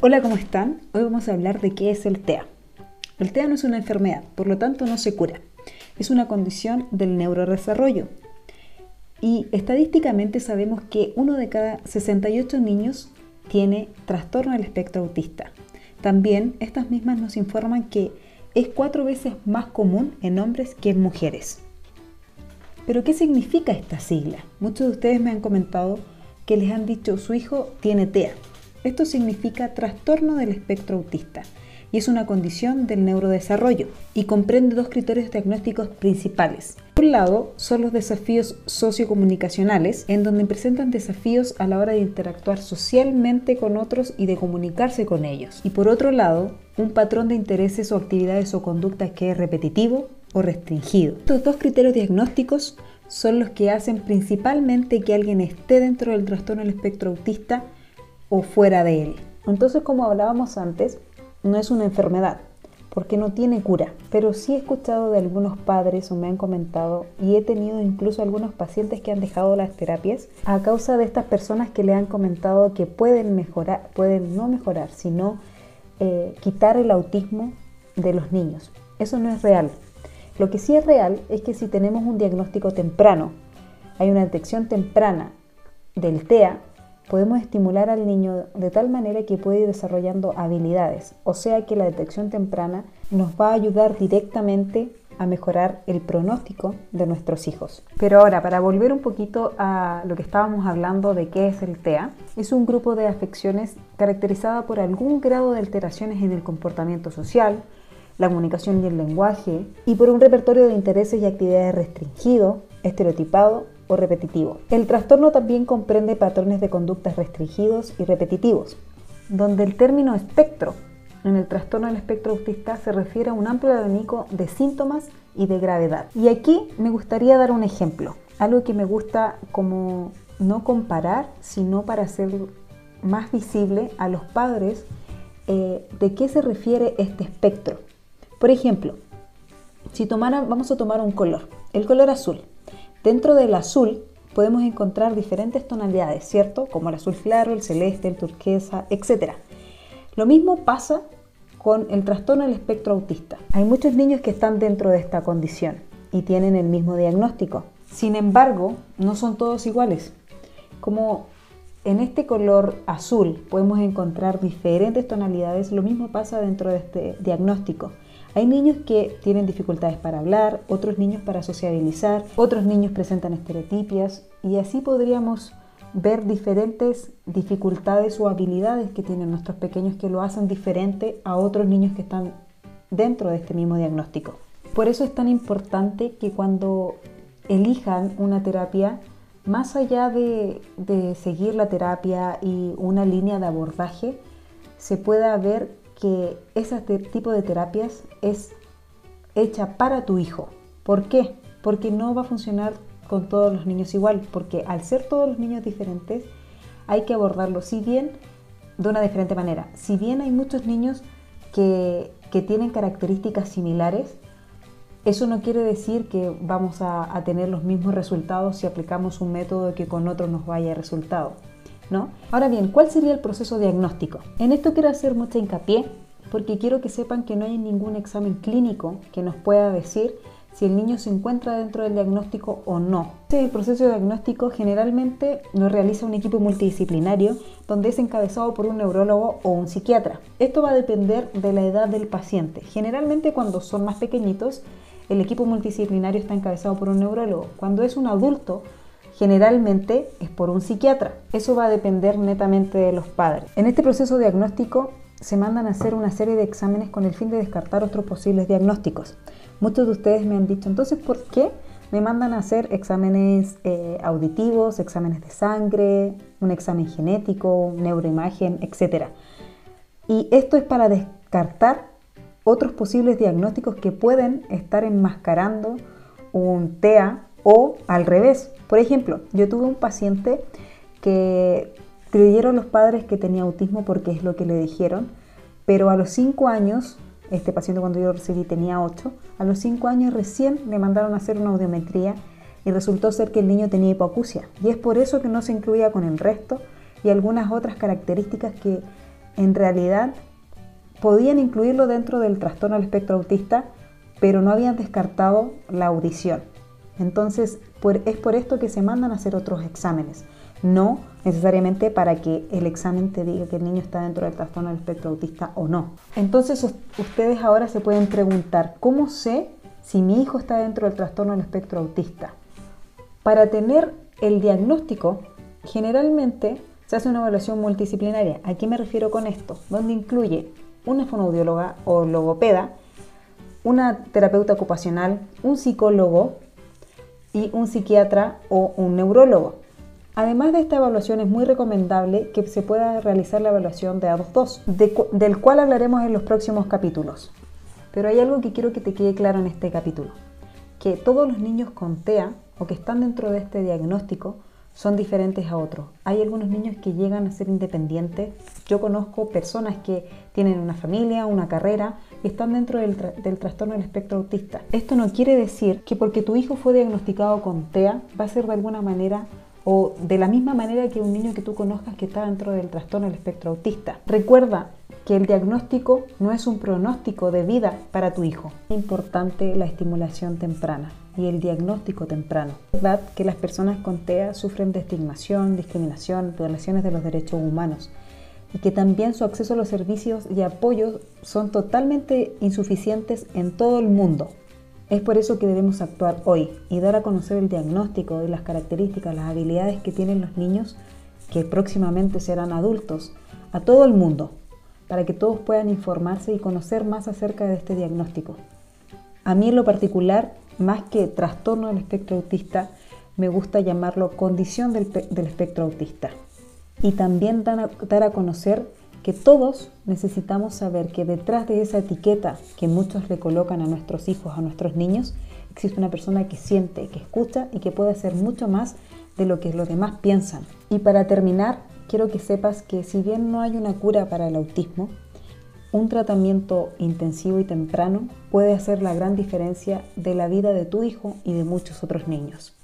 Hola, ¿cómo están? Hoy vamos a hablar de qué es el TEA. El TEA no es una enfermedad, por lo tanto no se cura. Es una condición del neurodesarrollo. Y estadísticamente sabemos que uno de cada 68 niños tiene trastorno del espectro autista. También estas mismas nos informan que es cuatro veces más común en hombres que en mujeres. Pero ¿qué significa esta sigla? Muchos de ustedes me han comentado que les han dicho su hijo tiene TEA. Esto significa trastorno del espectro autista y es una condición del neurodesarrollo y comprende dos criterios diagnósticos principales. Por un lado, son los desafíos sociocomunicacionales, en donde presentan desafíos a la hora de interactuar socialmente con otros y de comunicarse con ellos. Y por otro lado, un patrón de intereses o actividades o conductas que es repetitivo, o restringido. Estos dos criterios diagnósticos son los que hacen principalmente que alguien esté dentro del trastorno del espectro autista o fuera de él. Entonces, como hablábamos antes, no es una enfermedad, porque no tiene cura. Pero sí he escuchado de algunos padres o me han comentado y he tenido incluso algunos pacientes que han dejado las terapias a causa de estas personas que le han comentado que pueden mejorar, pueden no mejorar, sino eh, quitar el autismo de los niños. Eso no es real. Lo que sí es real es que si tenemos un diagnóstico temprano, hay una detección temprana del TEA, podemos estimular al niño de tal manera que puede ir desarrollando habilidades. O sea que la detección temprana nos va a ayudar directamente a mejorar el pronóstico de nuestros hijos. Pero ahora, para volver un poquito a lo que estábamos hablando de qué es el TEA, es un grupo de afecciones caracterizada por algún grado de alteraciones en el comportamiento social, la comunicación y el lenguaje, y por un repertorio de intereses y actividades restringido, estereotipado o repetitivo. El trastorno también comprende patrones de conductas restringidos y repetitivos, donde el término espectro en el trastorno del espectro autista se refiere a un amplio abanico de síntomas y de gravedad. Y aquí me gustaría dar un ejemplo, algo que me gusta como no comparar, sino para hacer más visible a los padres eh, de qué se refiere este espectro. Por ejemplo, si tomara, vamos a tomar un color, el color azul. Dentro del azul podemos encontrar diferentes tonalidades, ¿cierto? Como el azul claro, el celeste, el turquesa, etc. Lo mismo pasa con el trastorno del espectro autista. Hay muchos niños que están dentro de esta condición y tienen el mismo diagnóstico. Sin embargo, no son todos iguales. Como en este color azul podemos encontrar diferentes tonalidades, lo mismo pasa dentro de este diagnóstico. Hay niños que tienen dificultades para hablar, otros niños para sociabilizar, otros niños presentan estereotipias y así podríamos ver diferentes dificultades o habilidades que tienen nuestros pequeños que lo hacen diferente a otros niños que están dentro de este mismo diagnóstico. Por eso es tan importante que cuando elijan una terapia, más allá de, seguir la terapia y una línea de abordaje, se pueda ver que ese tipo de terapias es hecha para tu hijo. ¿Por qué? Porque no va a funcionar con todos los niños igual, porque al ser todos los niños diferentes, hay que abordarlo, si bien de una diferente manera. Si bien hay muchos niños que, tienen características similares, eso no quiere decir que vamos a, tener los mismos resultados si aplicamos un método que con otro nos vaya resultado. Ahora bien, ¿cuál sería el proceso diagnóstico? En esto quiero hacer mucha hincapié porque quiero que sepan que no hay ningún examen clínico que nos pueda decir si el niño se encuentra dentro del diagnóstico o no. El proceso diagnóstico generalmente lo realiza un equipo multidisciplinario donde es encabezado por un neurólogo o un psiquiatra. Esto va a depender de la edad del paciente. Generalmente cuando son más pequeñitos, el equipo multidisciplinario está encabezado por un neurólogo. Cuando es un adulto, Generalmente es por un psiquiatra. Eso va a depender netamente de los padres. En este proceso diagnóstico se mandan a hacer una serie de exámenes con el fin de descartar otros posibles diagnósticos. Muchos de ustedes me han dicho, entonces, ¿por qué me mandan a hacer exámenes eh, auditivos, exámenes de sangre, un examen genético, neuroimagen, etcétera? Y esto es para descartar otros posibles diagnósticos que pueden estar enmascarando un TEA o al revés. Por ejemplo, yo tuve un paciente que creyeron los padres que tenía autismo porque es lo que le dijeron, pero a los 5 años, este paciente cuando yo lo recibí tenía 8, a los 5 años recién le mandaron a hacer una audiometría y resultó ser que el niño tenía hipoacusia. Y es por eso que no se incluía con el resto y algunas otras características que en realidad podían incluirlo dentro del trastorno del espectro autista, pero no habían descartado la audición. Entonces, es por esto que se mandan a hacer otros exámenes, no necesariamente para que el examen te diga que el niño está dentro del trastorno del espectro autista o no. Entonces, ustedes ahora se pueden preguntar, ¿cómo sé si mi hijo está dentro del trastorno del espectro autista? Para tener el diagnóstico, generalmente se hace una evaluación multidisciplinaria. ¿A qué me refiero con esto? Donde incluye una fonoaudióloga o logopeda, una terapeuta ocupacional, un psicólogo y un psiquiatra o un neurólogo. Además de esta evaluación es muy recomendable que se pueda realizar la evaluación de A22, del cual hablaremos en los próximos capítulos. Pero hay algo que quiero que te quede claro en este capítulo, que todos los niños con TEA o que están dentro de este diagnóstico son diferentes a otros. Hay algunos niños que llegan a ser independientes. Yo conozco personas que tienen una familia, una carrera y están dentro del, trastorno del espectro autista. Esto no quiere decir que porque tu hijo fue diagnosticado con TEA va a ser de alguna manera o de la misma manera que un niño que tú conozcas que está dentro del trastorno del espectro autista. Recuerda que el diagnóstico no es un pronóstico de vida para tu hijo. Es importante la estimulación temprana y el diagnóstico temprano. Es verdad que las personas con TEA sufren de estigmación, discriminación, violaciones de los derechos humanos y que también su acceso a los servicios y apoyos son totalmente insuficientes en todo el mundo. Es por eso que debemos actuar hoy y dar a conocer el diagnóstico y las características, las habilidades que tienen los niños que próximamente serán adultos a todo el mundo, para que todos puedan informarse y conocer más acerca de este diagnóstico. A mí en lo particular más que trastorno del espectro autista, me gusta llamarlo condición del, espectro autista. Y también dar a conocer que todos necesitamos saber que detrás de esa etiqueta que muchos le colocan a nuestros hijos, a nuestros niños, existe una persona que siente, que escucha y que puede hacer mucho más de lo que los demás piensan. Y para terminar, quiero que sepas que si bien no hay una cura para el autismo, un tratamiento intensivo y temprano puede hacer la gran diferencia de la vida de tu hijo y de muchos otros niños.